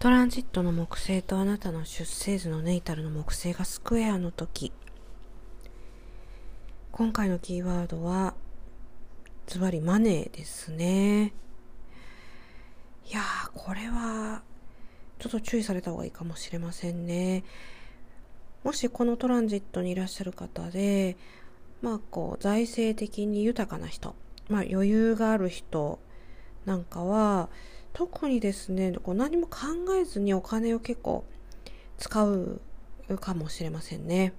トランジットの木星とあなたの出生図のネイタルの木星がスクエアの時。今回のキーワードはズバリマネーですね。いやーこれはちょっと注意された方がいいかもしれませんね。もしこのトランジットにいらっしゃる方でまあこう財政的に豊かな人まあ余裕がある人なんかは特にですねこう何も考えずにお金を結構使うかもしれませんね。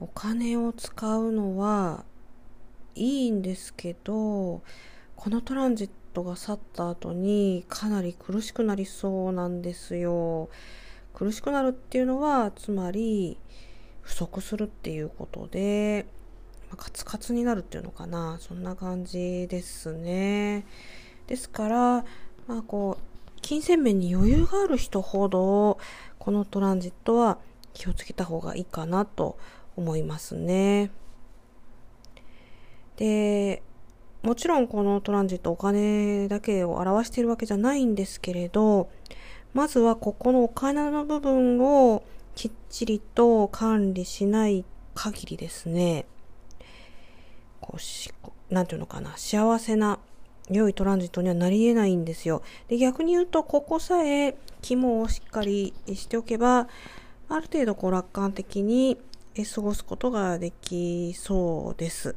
お金を使うのはいいんですけどこのトランジットが去った後にかなり苦しくなりそうなんですよ。苦しくなるっていうのはつまり不足するっていうことでまあ、カツカツになるっていうのかな。そんな感じですね。ですからまあこう金銭面に余裕がある人ほどこのトランジットは気をつけた方がいいかなと思いますね。でもちろんこのトランジットお金だけを表しているわけじゃないんですけれどまずはここのお金の部分をきっちりと管理しない限りですね。こうし、なんていうのかな、幸せな良いトランジットにはなり得ないんですよ。で、逆に言うと、ここさえ肝をしっかりしておけば、ある程度こう楽観的に過ごすことができそうです。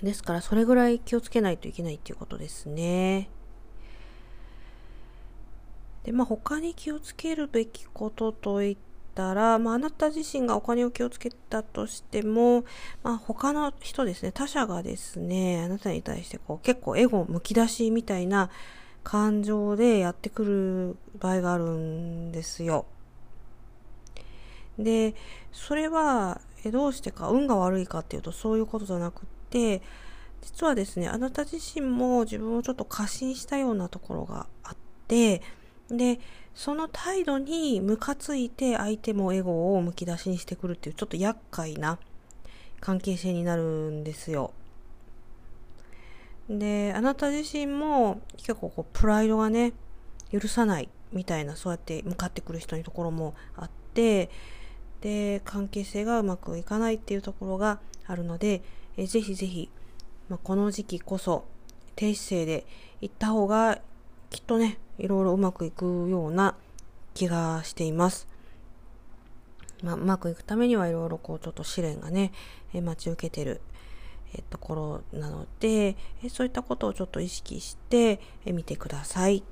ですから、それぐらい気をつけないといけないっていうことですね。で、まあ、他に気をつけるべきことといってたら、まあ、あなた自身がお金を気をつけたとしても、まあ、他の人ですね、他者がですね、あなたに対してこう結構エゴむき出しみたいな感情でやってくる場合があるんですよ。で、それはどうしてか運が悪いかっていうとそういうことじゃなくって、実はですね、あなた自身も自分をちょっと過信したようなところがあって、で、その態度にムカついて相手もエゴをむき出しにしてくるっていうちょっと厄介な関係性になるんですよ。で、あなた自身も結構こうプライドがね、許さないみたいなそうやって向かってくる人のところもあって、で、関係性がうまくいかないっていうところがあるので、えぜひぜひ、まあ、この時期こそ低姿勢で行った方がとね、いろいろうまくいくような気がしています。まあ、うまくいくためにはいろいろこうちょっと試練がね、え待ち受けてる、えところなので、えそういったことをちょっと意識して、え見てください。